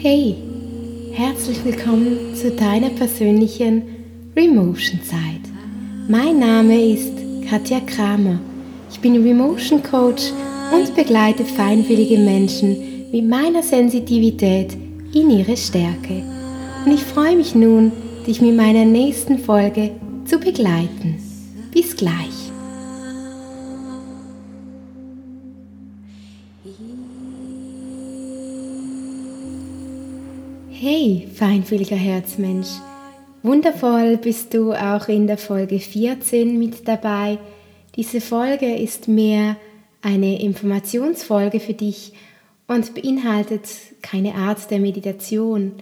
Hey, herzlich willkommen zu deiner persönlichen Remotion Zeit. Mein Name ist Katja Kramer. Ich bin Remotion Coach und begleite feinwillige Menschen mit meiner Sensitivität in ihre Stärke. Und ich freue mich nun, dich mit meiner nächsten Folge zu begleiten. Bis gleich. Hey, feinfühliger Herzmensch. Wundervoll bist du auch in der Folge 14 mit dabei. Diese Folge ist mehr eine Informationsfolge für dich und beinhaltet keine Art der Meditation.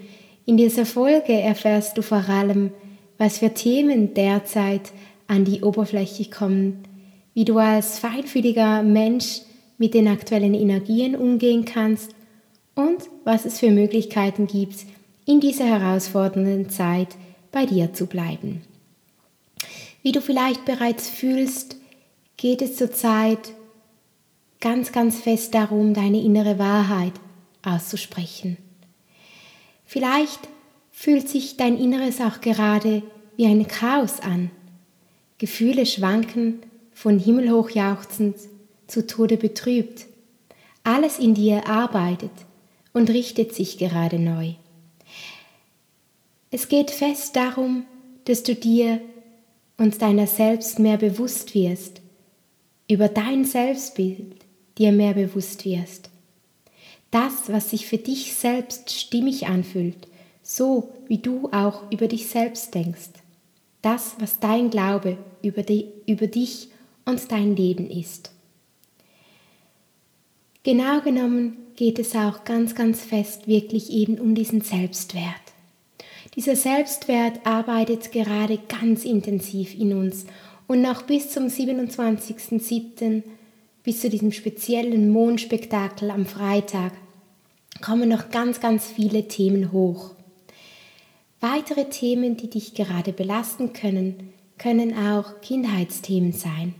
In dieser Folge erfährst du vor allem, was für Themen derzeit an die Oberfläche kommen, wie du als feinfühliger Mensch mit den aktuellen Energien umgehen kannst und was es für Möglichkeiten gibt, in dieser herausfordernden Zeit bei dir zu bleiben. Wie du vielleicht bereits fühlst, geht es zurzeit ganz, ganz fest darum, deine innere Wahrheit auszusprechen. Vielleicht fühlt sich dein Inneres auch gerade wie ein Chaos an. Gefühle schwanken von himmelhoch jauchzend zu Tode betrübt. Alles in dir arbeitet und richtet sich gerade neu. Es geht fest darum, dass du dir und deiner selbst mehr bewusst wirst, über dein Selbstbild dir mehr bewusst wirst. Das, was sich für dich selbst stimmig anfühlt, so wie du auch über dich selbst denkst. Das, was dein Glaube über, die, über dich und dein Leben ist. Genau genommen geht es auch ganz, ganz fest wirklich eben um diesen Selbstwert. Dieser Selbstwert arbeitet gerade ganz intensiv in uns und noch bis zum 27.07., bis zu diesem speziellen Mondspektakel am Freitag, kommen noch ganz, ganz viele Themen hoch. Weitere Themen, die dich gerade belasten können, können auch Kindheitsthemen sein.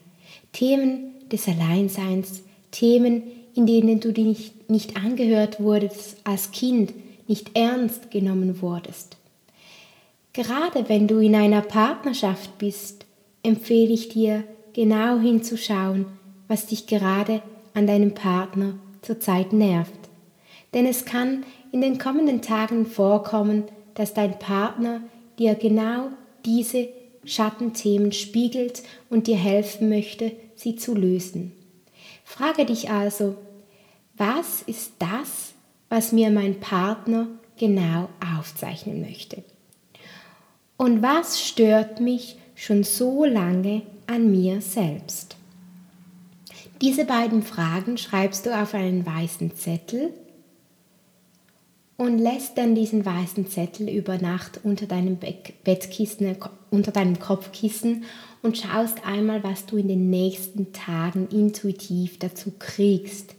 Themen des Alleinseins, Themen, in denen du nicht, nicht angehört wurdest als Kind, nicht ernst genommen wurdest. Gerade wenn du in einer Partnerschaft bist, empfehle ich dir, genau hinzuschauen, was dich gerade an deinem Partner zurzeit nervt. Denn es kann in den kommenden Tagen vorkommen, dass dein Partner dir genau diese Schattenthemen spiegelt und dir helfen möchte, sie zu lösen. Frage dich also, was ist das, was mir mein Partner genau aufzeichnen möchte? Und was stört mich schon so lange an mir selbst? Diese beiden Fragen schreibst du auf einen weißen Zettel und lässt dann diesen weißen Zettel über Nacht unter deinem Bettkissen, unter deinem Kopfkissen und schaust einmal, was du in den nächsten Tagen intuitiv dazu kriegst.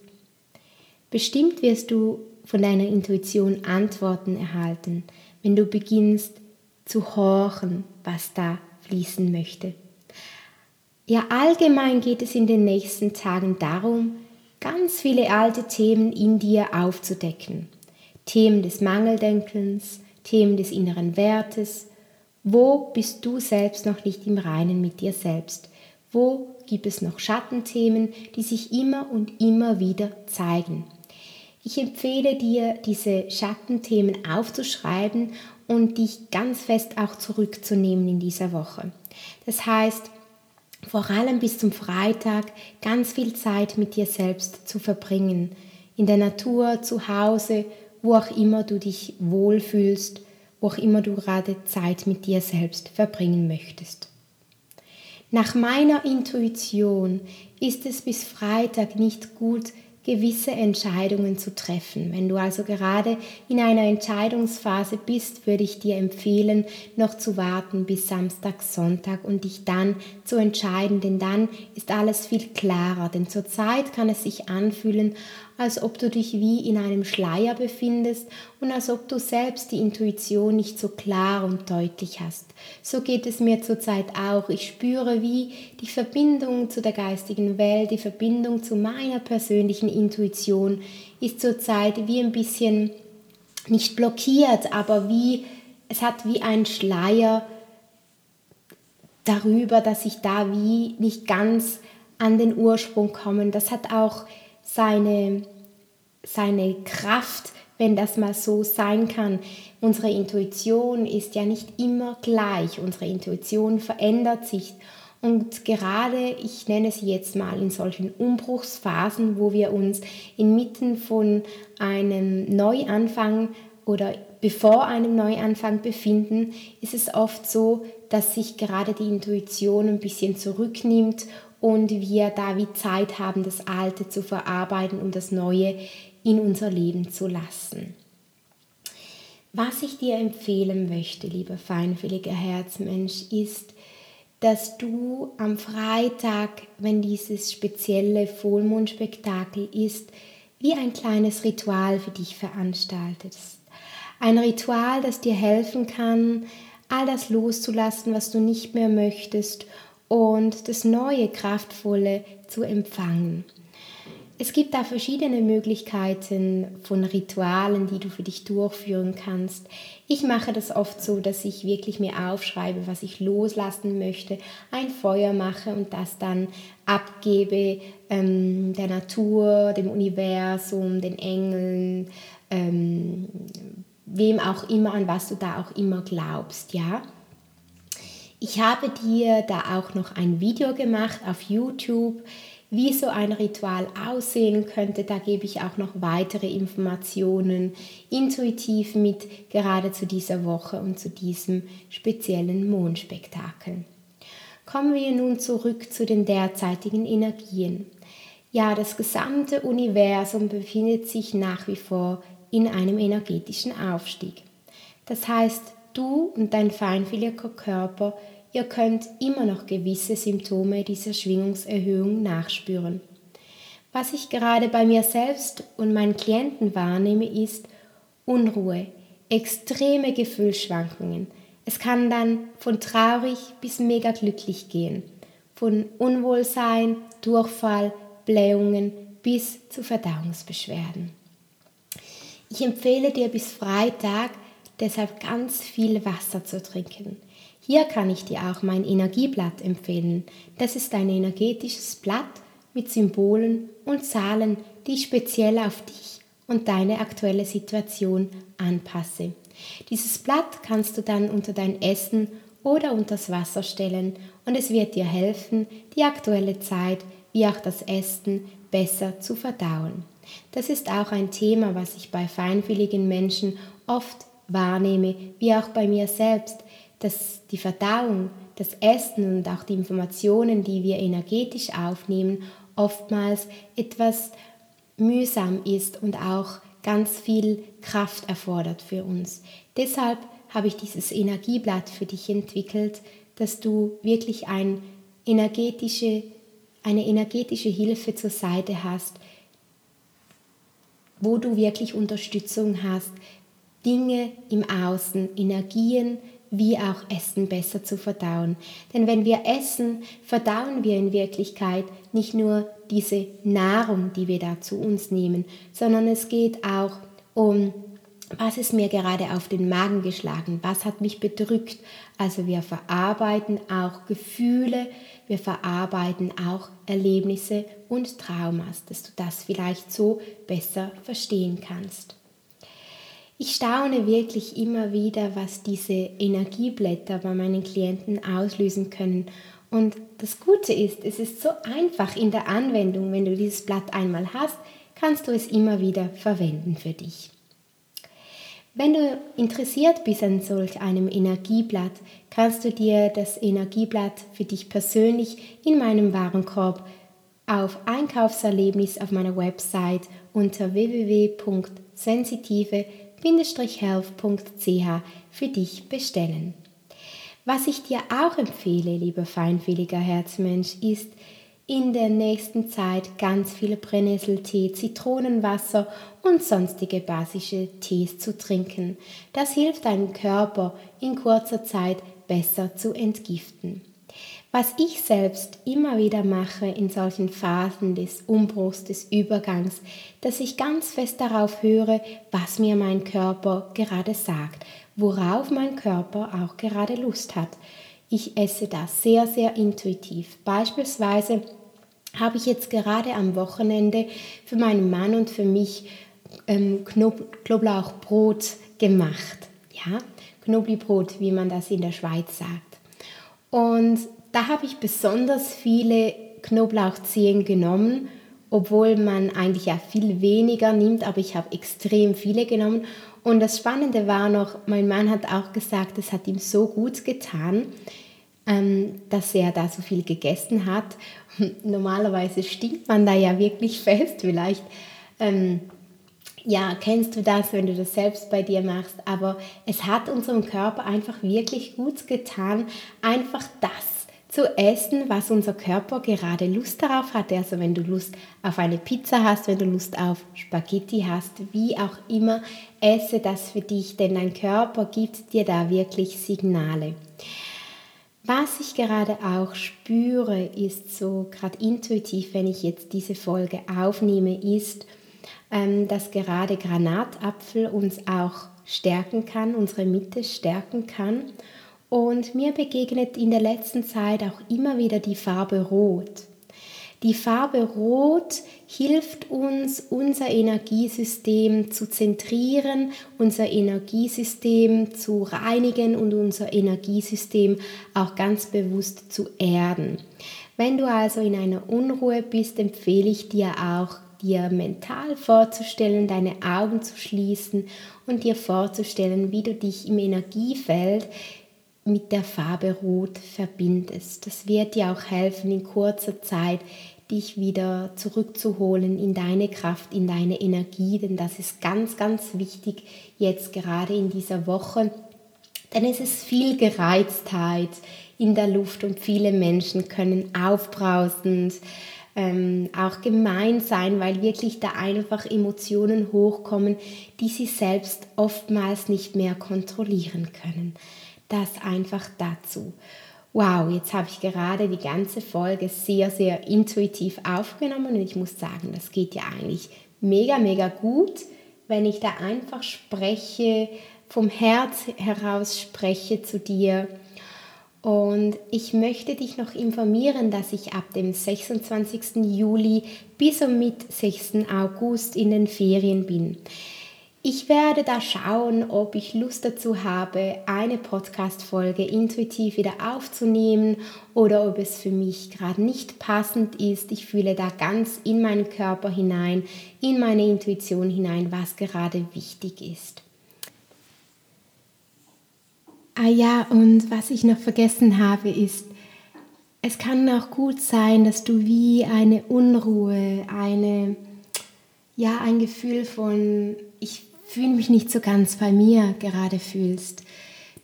Bestimmt wirst du von deiner Intuition Antworten erhalten, wenn du beginnst zu horchen, was da fließen möchte. Ja, allgemein geht es in den nächsten Tagen darum, ganz viele alte Themen in dir aufzudecken. Themen des Mangeldenkens, Themen des inneren Wertes. Wo bist du selbst noch nicht im Reinen mit dir selbst? Wo gibt es noch Schattenthemen, die sich immer und immer wieder zeigen? Ich empfehle dir, diese Schattenthemen aufzuschreiben und dich ganz fest auch zurückzunehmen in dieser Woche. Das heißt, vor allem bis zum Freitag ganz viel Zeit mit dir selbst zu verbringen. In der Natur, zu Hause, wo auch immer du dich wohlfühlst, wo auch immer du gerade Zeit mit dir selbst verbringen möchtest. Nach meiner Intuition ist es bis Freitag nicht gut, gewisse Entscheidungen zu treffen. Wenn du also gerade in einer Entscheidungsphase bist, würde ich dir empfehlen, noch zu warten bis Samstag, Sonntag und dich dann zu entscheiden, denn dann ist alles viel klarer. Denn zurzeit kann es sich anfühlen, als ob du dich wie in einem Schleier befindest und als ob du selbst die Intuition nicht so klar und deutlich hast. So geht es mir zurzeit auch. Ich spüre wie die Verbindung zu der geistigen Welt, die Verbindung zu meiner persönlichen Intuition ist zurzeit wie ein bisschen nicht blockiert, aber wie es hat wie ein Schleier darüber, dass ich da wie nicht ganz an den Ursprung komme. Das hat auch seine, seine Kraft, wenn das mal so sein kann. Unsere Intuition ist ja nicht immer gleich. Unsere Intuition verändert sich. Und gerade, ich nenne sie jetzt mal in solchen Umbruchsphasen, wo wir uns inmitten von einem Neuanfang oder bevor einem Neuanfang befinden, ist es oft so, dass sich gerade die Intuition ein bisschen zurücknimmt und wir da wie Zeit haben, das Alte zu verarbeiten, um das Neue in unser Leben zu lassen. Was ich dir empfehlen möchte, lieber feinfühliger Herzmensch, ist, dass du am Freitag, wenn dieses spezielle Vollmondspektakel ist, wie ein kleines Ritual für dich veranstaltest. Ein Ritual, das dir helfen kann, all das loszulassen, was du nicht mehr möchtest und das neue, kraftvolle zu empfangen. Es gibt da verschiedene Möglichkeiten von Ritualen, die du für dich durchführen kannst. Ich mache das oft so, dass ich wirklich mir aufschreibe, was ich loslassen möchte, ein Feuer mache und das dann abgebe ähm, der Natur, dem Universum, den Engeln, ähm, wem auch immer, an was du da auch immer glaubst, ja. Ich habe dir da auch noch ein Video gemacht auf YouTube wie so ein Ritual aussehen könnte. Da gebe ich auch noch weitere Informationen intuitiv mit, gerade zu dieser Woche und zu diesem speziellen Mondspektakel. Kommen wir nun zurück zu den derzeitigen Energien. Ja, das gesamte Universum befindet sich nach wie vor in einem energetischen Aufstieg. Das heißt, du und dein feinfühliger Körper ihr könnt immer noch gewisse Symptome dieser Schwingungserhöhung nachspüren. Was ich gerade bei mir selbst und meinen Klienten wahrnehme, ist Unruhe, extreme Gefühlsschwankungen. Es kann dann von traurig bis mega glücklich gehen, von Unwohlsein, Durchfall, Blähungen bis zu Verdauungsbeschwerden. Ich empfehle dir bis Freitag deshalb ganz viel Wasser zu trinken. Hier kann ich dir auch mein Energieblatt empfehlen. Das ist ein energetisches Blatt mit Symbolen und Zahlen, die ich speziell auf dich und deine aktuelle Situation anpasse. Dieses Blatt kannst du dann unter dein Essen oder unter das Wasser stellen und es wird dir helfen, die aktuelle Zeit wie auch das Essen besser zu verdauen. Das ist auch ein Thema, was ich bei feinfühligen Menschen oft wahrnehme, wie auch bei mir selbst, dass die Verdauung, das Essen und auch die Informationen, die wir energetisch aufnehmen, oftmals etwas mühsam ist und auch ganz viel Kraft erfordert für uns. Deshalb habe ich dieses Energieblatt für dich entwickelt, dass du wirklich ein energetische, eine energetische Hilfe zur Seite hast, wo du wirklich Unterstützung hast, Dinge im Außen, Energien, wie auch Essen besser zu verdauen. Denn wenn wir essen, verdauen wir in Wirklichkeit nicht nur diese Nahrung, die wir da zu uns nehmen, sondern es geht auch um, was ist mir gerade auf den Magen geschlagen, was hat mich bedrückt. Also wir verarbeiten auch Gefühle, wir verarbeiten auch Erlebnisse und Traumas, dass du das vielleicht so besser verstehen kannst. Ich staune wirklich immer wieder, was diese Energieblätter bei meinen Klienten auslösen können. Und das Gute ist, es ist so einfach in der Anwendung. Wenn du dieses Blatt einmal hast, kannst du es immer wieder verwenden für dich. Wenn du interessiert bist an solch einem Energieblatt, kannst du dir das Energieblatt für dich persönlich in meinem Warenkorb auf Einkaufserlebnis auf meiner Website unter www.sensitive health.ch für dich bestellen. Was ich dir auch empfehle, lieber feinfühliger Herzmensch, ist in der nächsten Zeit ganz viel Brennnesseltee, Zitronenwasser und sonstige basische Tees zu trinken. Das hilft deinem Körper in kurzer Zeit besser zu entgiften. Was ich selbst immer wieder mache in solchen Phasen des Umbruchs, des Übergangs, dass ich ganz fest darauf höre, was mir mein Körper gerade sagt, worauf mein Körper auch gerade Lust hat. Ich esse das sehr, sehr intuitiv. Beispielsweise habe ich jetzt gerade am Wochenende für meinen Mann und für mich ähm, Knoblauchbrot gemacht. Ja, Knoblauchbrot, wie man das in der Schweiz sagt. Und da habe ich besonders viele Knoblauchzehen genommen, obwohl man eigentlich ja viel weniger nimmt, aber ich habe extrem viele genommen. Und das Spannende war noch, mein Mann hat auch gesagt, es hat ihm so gut getan, ähm, dass er da so viel gegessen hat. Normalerweise stinkt man da ja wirklich fest, vielleicht. Ähm, ja, kennst du das, wenn du das selbst bei dir machst, aber es hat unserem Körper einfach wirklich gut getan, einfach das zu essen, was unser Körper gerade Lust darauf hat. Also wenn du Lust auf eine Pizza hast, wenn du Lust auf Spaghetti hast, wie auch immer, esse das für dich, denn dein Körper gibt dir da wirklich Signale. Was ich gerade auch spüre, ist so gerade intuitiv, wenn ich jetzt diese Folge aufnehme, ist, ähm, dass gerade Granatapfel uns auch stärken kann, unsere Mitte stärken kann. Und mir begegnet in der letzten Zeit auch immer wieder die Farbe Rot. Die Farbe Rot hilft uns, unser Energiesystem zu zentrieren, unser Energiesystem zu reinigen und unser Energiesystem auch ganz bewusst zu erden. Wenn du also in einer Unruhe bist, empfehle ich dir auch dir mental vorzustellen, deine Augen zu schließen und dir vorzustellen, wie du dich im Energiefeld mit der Farbe Rot verbindest. Das wird dir auch helfen, in kurzer Zeit dich wieder zurückzuholen in deine Kraft, in deine Energie, denn das ist ganz, ganz wichtig jetzt gerade in dieser Woche. Denn es ist viel Gereiztheit in der Luft und viele Menschen können aufbrausend ähm, auch gemein sein, weil wirklich da einfach Emotionen hochkommen, die sie selbst oftmals nicht mehr kontrollieren können. Das einfach dazu. Wow, jetzt habe ich gerade die ganze Folge sehr, sehr intuitiv aufgenommen und ich muss sagen, das geht ja eigentlich mega, mega gut, wenn ich da einfach spreche, vom Herz heraus spreche zu dir und ich möchte dich noch informieren, dass ich ab dem 26. Juli bis zum mit 6. August in den Ferien bin. Ich werde da schauen, ob ich Lust dazu habe, eine Podcast-Folge intuitiv wieder aufzunehmen oder ob es für mich gerade nicht passend ist. Ich fühle da ganz in meinen Körper hinein, in meine Intuition hinein, was gerade wichtig ist. Ah ja, und was ich noch vergessen habe, ist, es kann auch gut sein, dass du wie eine Unruhe, eine, ja, ein Gefühl von, ich fühle mich nicht so ganz bei mir gerade fühlst.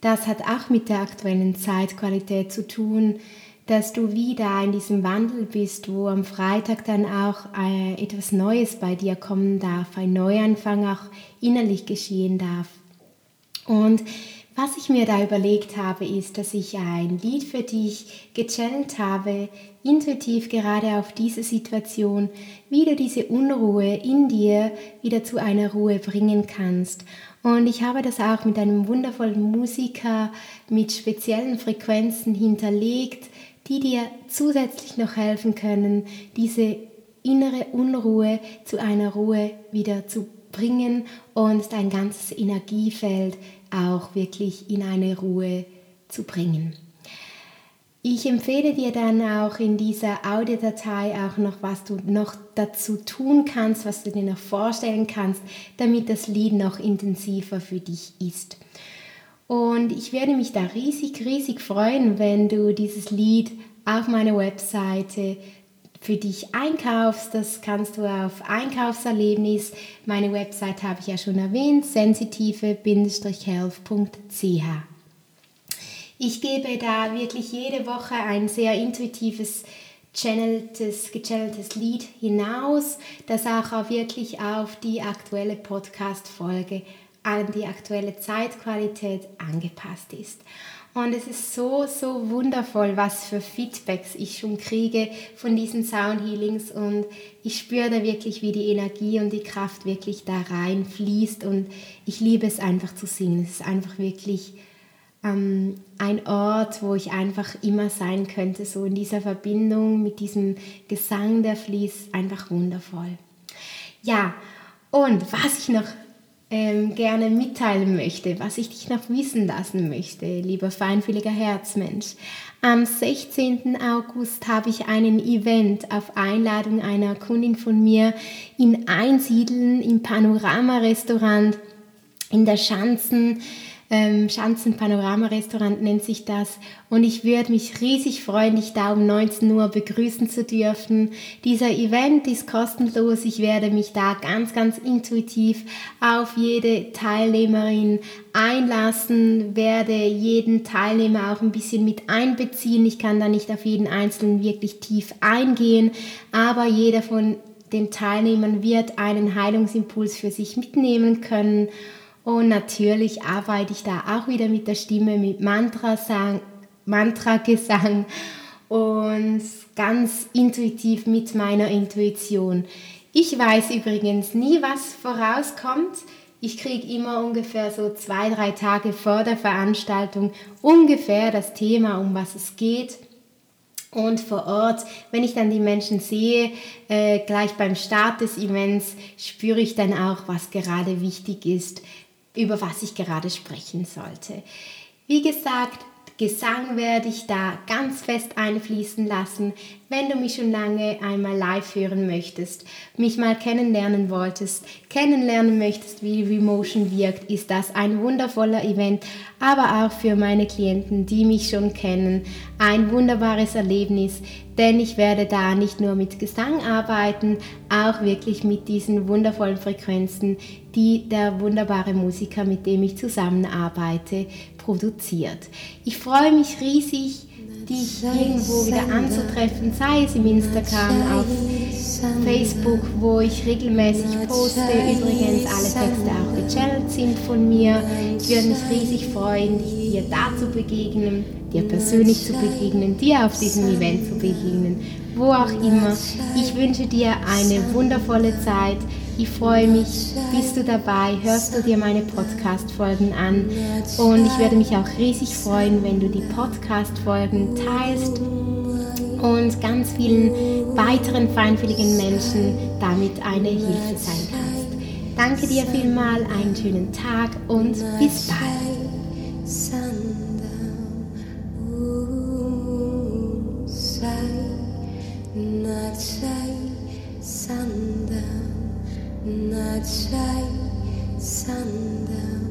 Das hat auch mit der aktuellen Zeitqualität zu tun, dass du wieder in diesem Wandel bist, wo am Freitag dann auch äh, etwas Neues bei dir kommen darf, ein Neuanfang auch innerlich geschehen darf. Und was ich mir da überlegt habe, ist, dass ich ein Lied für dich gechannelt habe, intuitiv gerade auf diese Situation, wie du diese Unruhe in dir wieder zu einer Ruhe bringen kannst. Und ich habe das auch mit einem wundervollen Musiker mit speziellen Frequenzen hinterlegt, die dir zusätzlich noch helfen können, diese innere Unruhe zu einer Ruhe wieder zu bringen und dein ganzes Energiefeld auch wirklich in eine Ruhe zu bringen. Ich empfehle dir dann auch in dieser Audiodatei auch noch, was du noch dazu tun kannst, was du dir noch vorstellen kannst, damit das Lied noch intensiver für dich ist. Und ich werde mich da riesig, riesig freuen, wenn du dieses Lied auf meiner Webseite für dich einkaufst. Das kannst du auf Einkaufserlebnis. Meine Website habe ich ja schon erwähnt, sensitive-health.ch. Ich gebe da wirklich jede Woche ein sehr intuitives, channeltes, gechanneltes Lied hinaus, das auch, auch wirklich auf die aktuelle Podcast-Folge an die aktuelle Zeitqualität angepasst ist. Und es ist so, so wundervoll, was für Feedbacks ich schon kriege von diesen Sound Healings. Und ich spüre da wirklich, wie die Energie und die Kraft wirklich da reinfließt. Und ich liebe es einfach zu singen. Es ist einfach wirklich ähm, ein Ort, wo ich einfach immer sein könnte. So in dieser Verbindung mit diesem Gesang, der fließt. Einfach wundervoll. Ja, und was ich noch ähm, gerne mitteilen möchte, was ich dich noch wissen lassen möchte, lieber feinfühliger Herzmensch. Am 16. August habe ich einen Event auf Einladung einer Kundin von mir in Einsiedeln im Panorama-Restaurant in der Schanzen ähm, Schanzen Panorama Restaurant nennt sich das. Und ich würde mich riesig freuen, dich da um 19 Uhr begrüßen zu dürfen. Dieser Event ist kostenlos. Ich werde mich da ganz, ganz intuitiv auf jede Teilnehmerin einlassen, werde jeden Teilnehmer auch ein bisschen mit einbeziehen. Ich kann da nicht auf jeden Einzelnen wirklich tief eingehen, aber jeder von den Teilnehmern wird einen Heilungsimpuls für sich mitnehmen können und natürlich arbeite ich da auch wieder mit der Stimme, mit Mantrasang, Mantragesang und ganz intuitiv mit meiner Intuition. Ich weiß übrigens nie, was vorauskommt. Ich kriege immer ungefähr so zwei, drei Tage vor der Veranstaltung ungefähr das Thema, um was es geht. Und vor Ort, wenn ich dann die Menschen sehe, äh, gleich beim Start des Events, spüre ich dann auch, was gerade wichtig ist über was ich gerade sprechen sollte. Wie gesagt, Gesang werde ich da ganz fest einfließen lassen. Wenn du mich schon lange einmal live hören möchtest, mich mal kennenlernen wolltest, kennenlernen möchtest, wie Remotion wirkt, ist das ein wundervoller Event, aber auch für meine Klienten, die mich schon kennen, ein wunderbares Erlebnis, denn ich werde da nicht nur mit Gesang arbeiten, auch wirklich mit diesen wundervollen Frequenzen, die der wunderbare Musiker, mit dem ich zusammenarbeite, produziert. Ich freue mich riesig, dich irgendwo wieder anzutreffen, sei es im Instagram, auf Facebook, wo ich regelmäßig poste. Übrigens, alle Texte auch gechannelt sind von mir. Ich würde mich riesig freuen, dir da zu begegnen, dir persönlich zu begegnen, dir auf diesem Event zu begegnen, wo auch immer. Ich wünsche dir eine wundervolle Zeit. Ich freue mich, bist du dabei, hörst du dir meine Podcast-Folgen an und ich werde mich auch riesig freuen, wenn du die Podcast-Folgen teilst und ganz vielen weiteren feinfühligen Menschen damit eine Hilfe sein kannst. Danke dir vielmal, einen schönen Tag und bis bald. midnight shy sundown.